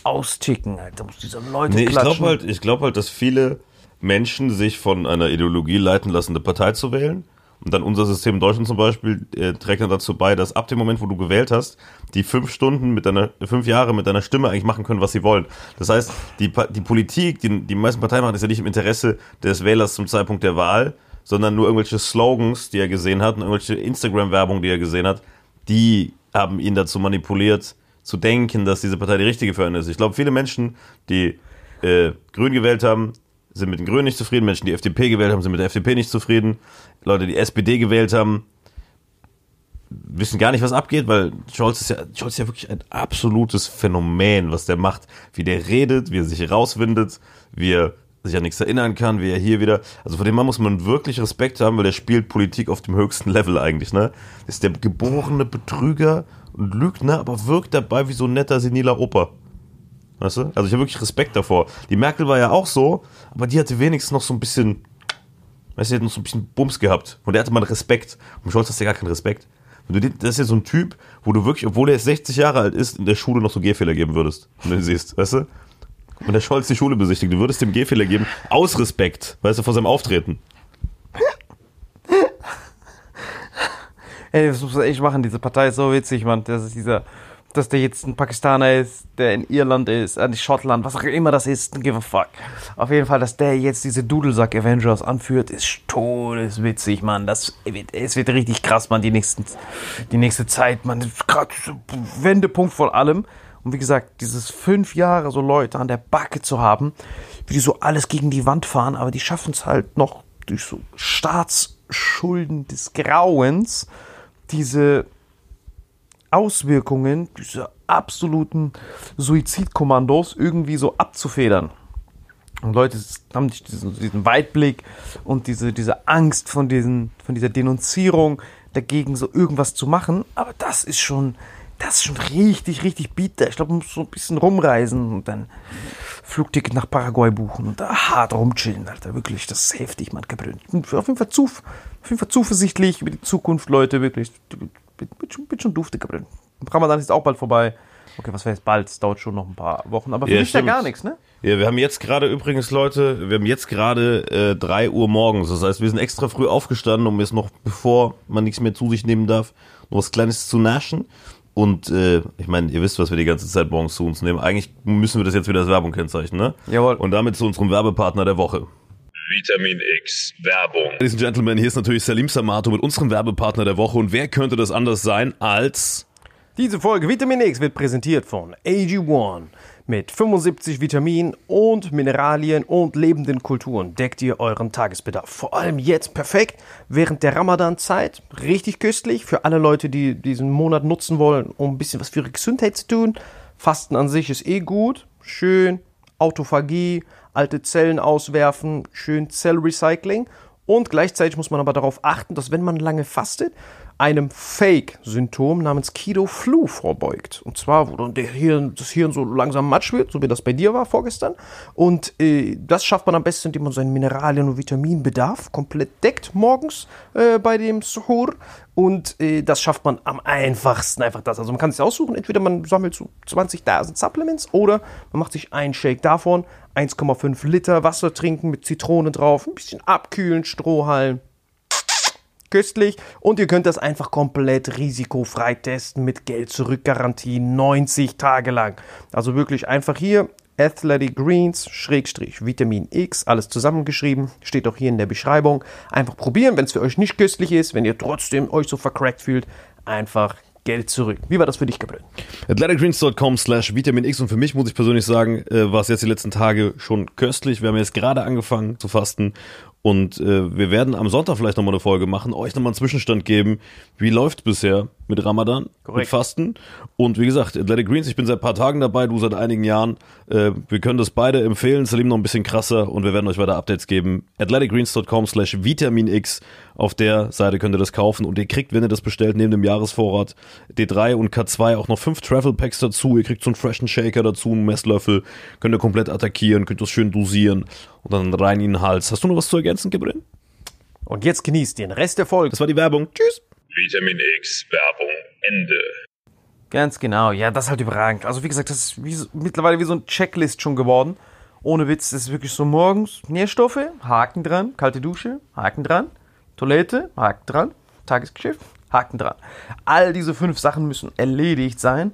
austicken, Alter. Muss diese Leute Nee, ich glaube halt, ich glaube halt, dass viele Menschen sich von einer Ideologie leiten lassen, eine Partei zu wählen. Und dann unser System in Deutschland zum Beispiel äh, trägt dann dazu bei, dass ab dem Moment, wo du gewählt hast, die fünf Stunden mit deiner, fünf Jahre mit deiner Stimme eigentlich machen können, was sie wollen. Das heißt, die, die Politik, die die meisten Parteien machen, ist ja nicht im Interesse des Wählers zum Zeitpunkt der Wahl, sondern nur irgendwelche Slogans, die er gesehen hat und irgendwelche Instagram-Werbung, die er gesehen hat, die haben ihn dazu manipuliert, zu denken, dass diese Partei die richtige für ihn ist. Ich glaube, viele Menschen, die äh, Grün gewählt haben, sind mit den Grünen nicht zufrieden. Menschen, die FDP gewählt haben, sind mit der FDP nicht zufrieden. Leute, die SPD gewählt haben, wissen gar nicht, was abgeht, weil Scholz ist ja, Scholz ist ja wirklich ein absolutes Phänomen, was der macht. Wie der redet, wie er sich rauswindet, wie er sich an nichts erinnern kann, wie er hier wieder. Also vor dem Mann muss man wirklich Respekt haben, weil der spielt Politik auf dem höchsten Level eigentlich, ne? Ist der geborene Betrüger und Lügner, aber wirkt dabei wie so ein netter, seniler Opa. Weißt du? Also ich habe wirklich Respekt davor. Die Merkel war ja auch so, aber die hatte wenigstens noch so ein bisschen, weißt du, die hat noch so ein bisschen Bums gehabt. Und der hatte man Respekt. Und Scholz hast ja gar keinen Respekt. Und das ist ja so ein Typ, wo du wirklich, obwohl er jetzt 60 Jahre alt ist, in der Schule noch so Gehfehler geben würdest. Wenn du siehst, weißt du? Wenn der Scholz die Schule besichtigt, du würdest dem Gehfehler geben, aus Respekt, weißt du, vor seinem Auftreten. Ey, das muss man echt machen. Diese Partei ist so witzig, Mann. Das ist dieser, dass der jetzt ein Pakistaner ist, der in Irland ist, äh, nicht Schottland, was auch immer das ist, give a fuck. Auf jeden Fall, dass der jetzt diese Dudelsack Avengers anführt, ist todeswitzig, Mann. Das wird, es wird richtig krass, Mann, die nächsten, die nächste Zeit, Mann. Gerade Wendepunkt von allem. Und wie gesagt, dieses fünf Jahre so Leute an der Backe zu haben, wie die so alles gegen die Wand fahren, aber die schaffen es halt noch durch so Staatsschulden des Grauens, diese Auswirkungen dieser absoluten Suizidkommandos irgendwie so abzufedern. Und Leute haben diesen, diesen Weitblick und diese, diese Angst von, diesen, von dieser Denunzierung dagegen so irgendwas zu machen. Aber das ist schon, das ist schon richtig, richtig bitter. Ich glaube, man muss so ein bisschen rumreisen und dann Flugticket nach Paraguay buchen und da hart rumchillen, Alter. Wirklich, das ist heftig, man gebrüllt. Ich bin auf jeden Fall, auf jeden Fall zuversichtlich über die Zukunft, Leute, wirklich. Bin, bin, schon, bin schon dufte gebrüllt. Ramadan ist auch bald vorbei. Okay, was wäre jetzt bald? Es dauert schon noch ein paar Wochen, aber für Ja, mich ja gar nichts, ne? Ja, wir haben jetzt gerade übrigens, Leute, wir haben jetzt gerade äh, 3 Uhr morgens. Das heißt, wir sind extra früh aufgestanden, um jetzt noch, bevor man nichts mehr zu sich nehmen darf, noch was Kleines zu naschen. Und äh, ich meine, ihr wisst, was wir die ganze Zeit morgens zu uns nehmen. Eigentlich müssen wir das jetzt wieder als Werbung kennzeichnen, ne? Jawohl. Und damit zu unserem Werbepartner der Woche. Vitamin X Werbung. Ladies and Gentlemen, hier ist natürlich Salim Samato mit unserem Werbepartner der Woche. Und wer könnte das anders sein als... Diese Folge Vitamin X wird präsentiert von AG1. Mit 75 Vitaminen und Mineralien und lebenden Kulturen deckt ihr euren Tagesbedarf. Vor allem jetzt perfekt während der Ramadan-Zeit. Richtig köstlich für alle Leute, die diesen Monat nutzen wollen, um ein bisschen was für ihre Gesundheit zu tun. Fasten an sich ist eh gut. Schön. Autophagie, alte Zellen auswerfen, schön Zellrecycling. Und gleichzeitig muss man aber darauf achten, dass wenn man lange fastet, einem Fake-Symptom namens Keto-Flu vorbeugt. Und zwar, wo dann Hirn, das Hirn so langsam matsch wird, so wie das bei dir war vorgestern. Und äh, das schafft man am besten, indem man seinen Mineralien- und Vitaminbedarf komplett deckt morgens äh, bei dem Suhur. Und äh, das schafft man am einfachsten einfach das. Also man kann es aussuchen, entweder man sammelt so 20.000 Supplements oder man macht sich einen Shake davon, 1,5 Liter Wasser trinken mit Zitrone drauf, ein bisschen abkühlen, Strohhalm, köstlich und ihr könnt das einfach komplett risikofrei testen mit Geld zurück Garantie 90 Tage lang. Also wirklich einfach hier Athletic Greens Schrägstrich Vitamin X alles zusammengeschrieben, steht auch hier in der Beschreibung. Einfach probieren, wenn es für euch nicht köstlich ist, wenn ihr trotzdem euch so vercrackt fühlt, einfach Geld zurück. Wie war das für dich, Gabriel? athleticgreens.com slash Vitamin X und für mich muss ich persönlich sagen, äh, war es jetzt die letzten Tage schon köstlich. Wir haben jetzt gerade angefangen zu fasten und äh, wir werden am Sonntag vielleicht nochmal eine Folge machen, euch nochmal einen Zwischenstand geben. Wie läuft bisher mit Ramadan, mit Korrekt. Fasten? Und wie gesagt, Athletic Greens, ich bin seit ein paar Tagen dabei, du seit einigen Jahren. Äh, wir können das beide empfehlen, Salim noch ein bisschen krasser und wir werden euch weiter Updates geben. athleticgreens.com slash Vitamin X. Auf der Seite könnt ihr das kaufen und ihr kriegt, wenn ihr das bestellt, neben dem Jahresvorrat D3 und K2 auch noch fünf Travel Packs dazu. Ihr kriegt so einen freshen Shaker dazu, einen Messlöffel, könnt ihr komplett attackieren, könnt das schön dosieren und dann rein in den Hals. Hast du noch was zu ergänzen, Gabriel? Und jetzt genießt den Rest der Folge. Das war die Werbung. Tschüss. Vitamin X Werbung Ende. Ganz genau, ja, das ist halt überragend. Also wie gesagt, das ist wie so, mittlerweile wie so ein Checklist schon geworden. Ohne Witz, das ist wirklich so morgens Nährstoffe, Haken dran, kalte Dusche, Haken dran, Toilette, Haken dran, Tagesgeschäft, Haken dran. All diese fünf Sachen müssen erledigt sein,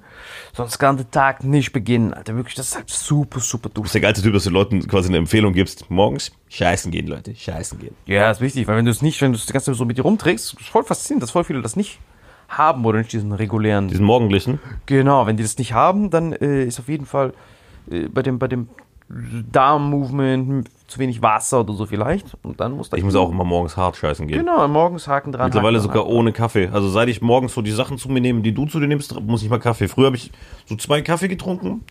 sonst kann der Tag nicht beginnen, Alter. Wirklich, das ist halt super, super Du bist doof. der geilste Typ, dass du Leuten quasi eine Empfehlung gibst. Morgens scheißen gehen, Leute. Scheißen gehen. Ja, ist wichtig, weil wenn du es nicht, wenn du es die ganze Zeit so mit dir rumträgst, ist voll faszinierend, dass voll viele das nicht haben oder nicht diesen regulären Diesen morgendlichen. Genau, wenn die das nicht haben, dann äh, ist auf jeden Fall äh, bei dem, bei dem Darm-Movement zu wenig Wasser oder so vielleicht. Und dann muss da Ich muss auch immer morgens hart scheißen gehen. Genau, morgens Haken dran. Mittlerweile Haken sogar dran. ohne Kaffee. Also seit ich morgens so die Sachen zu mir nehme, die du zu dir nimmst, muss ich mal Kaffee. Früher habe ich so zwei Kaffee getrunken.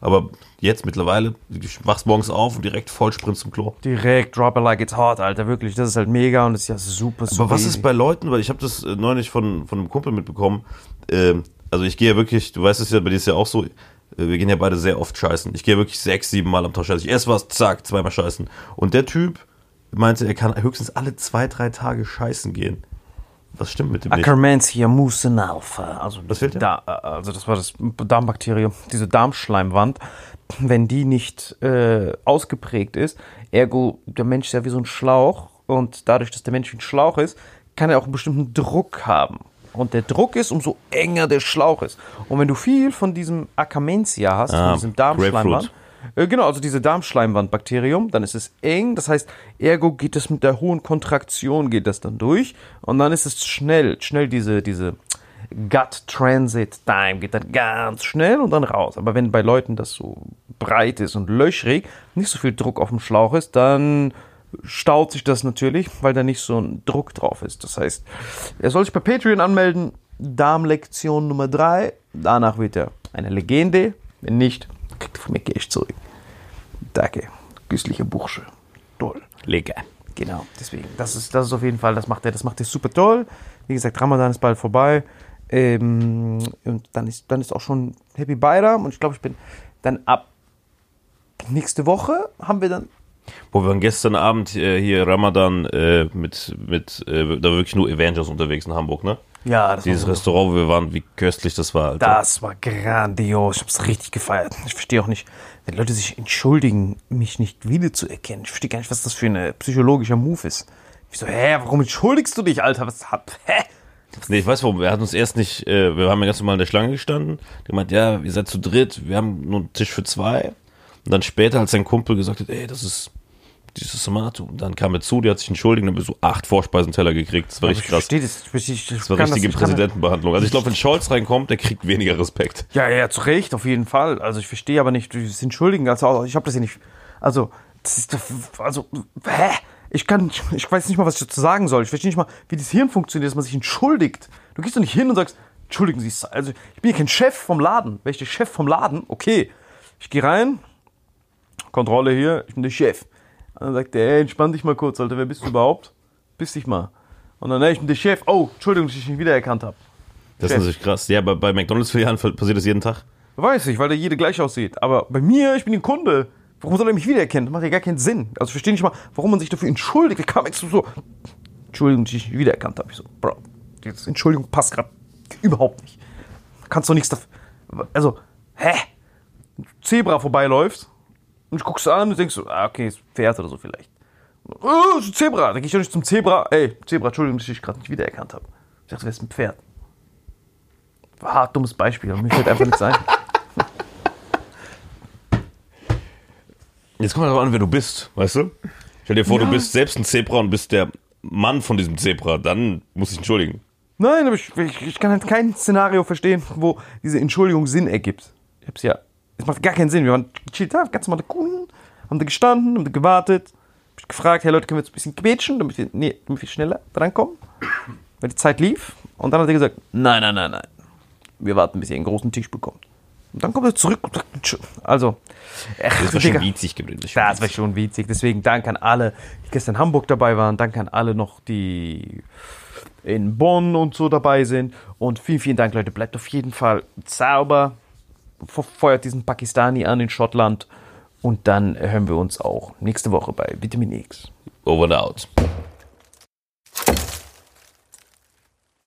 Aber jetzt mittlerweile, ich wach's morgens auf und direkt Vollsprint zum Klo. Direkt drop it like it's hot, Alter. Wirklich, das ist halt mega und das ist ja super, super Aber was easy. ist bei Leuten, weil ich habe das äh, neulich von, von einem Kumpel mitbekommen, ähm, also ich gehe ja wirklich, du weißt es ja, bei dir ist ja auch so, wir gehen ja beide sehr oft scheißen. Ich gehe wirklich sechs, sieben Mal am Tag scheißen. Ich esse was, zack, zweimal scheißen. Und der Typ meinte, er kann höchstens alle zwei, drei Tage scheißen gehen. Was stimmt mit dem? Akkermansia mucinalpha. Also, Was fehlt da, also das war das Darmbakterium, diese Darmschleimwand. Wenn die nicht äh, ausgeprägt ist, ergo der Mensch ist ja wie so ein Schlauch und dadurch, dass der Mensch wie ein Schlauch ist, kann er auch einen bestimmten Druck haben. Und der Druck ist, umso enger der Schlauch ist. Und wenn du viel von diesem Akkermansia hast, Ah, von diesem Darmschleimwand, äh, Genau, also diese Darmschleimwandbakterium, dann ist es eng, das heißt, ergo geht es mit der hohen Kontraktion, geht das dann durch und dann ist es schnell, schnell diese, diese Gut Transit Time geht dann ganz schnell und dann raus. Aber wenn bei Leuten das so breit ist und löchrig, nicht so viel Druck auf dem Schlauch ist, dann staut sich das natürlich, weil da nicht so ein Druck drauf ist. Das heißt, er soll sich bei Patreon anmelden, Darmlektion Nummer 3, danach wird er eine Legende, wenn nicht, kriegt er von mir Cash zurück. Danke, güsslicher Bursche. Toll. Lecker. Genau, deswegen. Das ist, das ist auf jeden Fall, das macht er, das macht er super toll. Wie gesagt, Ramadan ist bald vorbei. Ähm, und dann ist, dann ist auch schon Happy Bayram. Und ich glaube, ich bin dann ab nächste Woche haben wir dann. Wo wir waren gestern Abend äh, hier Ramadan äh, mit, mit äh, da wirklich nur Avengers unterwegs in Hamburg, ne? Ja, das Dieses war, Restaurant, wo wir waren, wie köstlich das war. Alter. das war grandios. Ich habe es richtig gefeiert. Ich verstehe auch nicht, wenn Leute sich entschuldigen, mich nicht wiederzuerkennen. Ich verstehe gar nicht, was das für ein psychologischer Move ist. Ich so, hä, warum entschuldigst du dich, Alter? Was hat, hä? Nee, ich weiß warum. Wir hatten uns erst nicht, äh, wir haben ja ganz normal in der Schlange gestanden. Der meint, ja, ihr seid zu dritt, wir haben nur einen Tisch für zwei. Und dann später, als sein Kumpel gesagt hat, ey, das ist dieses Tomato. Und dann kam er zu, der hat sich entschuldigt, dann haben wir so acht Vorspeisenteller gekriegt. Das war richtig ich krass. verstehe das. Ich, ich, Das war richtige Präsidentenbehandlung. Also ich glaube, wenn Scholz reinkommt, der kriegt weniger Respekt. Ja, ja, zu Recht, auf jeden Fall. Also ich verstehe aber nicht, das entschuldigen. Also ich habe das ja nicht. Also, das ist. Also, hä? Ich kann, ich weiß nicht mal, was ich dazu sagen soll. Ich verstehe nicht mal, wie das Hirn funktioniert, dass man sich entschuldigt. Du gehst doch nicht hin und sagst, entschuldigen Sie, also ich bin ja kein Chef vom Laden. Wäre ich der Chef vom Laden, okay. Ich gehe rein, Kontrolle hier, ich bin der Chef. Und dann sagt der, ey, entspann dich mal kurz, Alter, wer bist du überhaupt? Bist dich mal. Und dann, ey, ich bin der Chef. Oh, Entschuldigung, dass ich dich nicht wiedererkannt habe. Das Chef. ist natürlich krass. Ja, bei, bei McDonalds-Filialen passiert das jeden Tag. Weiß ich, weil der jede gleich aussieht. Aber bei mir, ich bin ein Kunde. Warum soll er mich wiedererkennen? Das macht ja gar keinen Sinn. Also ich verstehe nicht mal, warum man sich dafür entschuldigt. Da kam extra so, Entschuldigung, dass ich dich nicht wiedererkannt habe. Ich so, Bro, diese Entschuldigung passt gerade überhaupt nicht. Kannst doch nichts dafür. Also, hä? Zebra vorbeiläuft und ich guckst du an und denkst so, ah, okay, ist ein Pferd oder so vielleicht. Oh, ist ein Zebra. Da gehe ich doch nicht zum Zebra. Ey, Zebra, Entschuldigung, dass ich dich gerade nicht wiedererkannt habe. Ich dachte, das ist ein Pferd. War ein hart dummes Beispiel, aber mir fällt einfach nichts ein. Jetzt kommt aber an, wer du bist, weißt du? Stell dir vor, du bist selbst ein Zebra und bist der Mann von diesem Zebra. Dann muss ich entschuldigen. Nein, aber ich, ich, ich kann halt kein Szenario verstehen, wo diese Entschuldigung Sinn ergibt. Ich hab's ja. Es macht gar keinen Sinn. Wir waren gechillt da, ganz normale Kunden, haben da gestanden, haben da gewartet. Hab ich gefragt, hey Leute, können wir jetzt ein bisschen quetschen, damit wir, nee, damit wir schneller drankommen? Weil die Zeit lief. Und dann hat er gesagt, nein, nein, nein, nein. Wir warten, bis ihr einen großen Tisch bekommt. Und dann kommt er zurück und sagt, "Entsch- also, ach, Das war schon Digga. witzig gewesen. Das war Das war schon witzig. Deswegen danke an alle, die gestern in Hamburg dabei waren. Danke an alle noch, die in Bonn und so dabei sind. Und vielen, vielen Dank, Leute. Bleibt auf jeden Fall sauber. Fe- Feuert diesen Pakistani an in Schottland. Und dann hören wir uns auch nächste Woche bei Vitamin X. Over and out.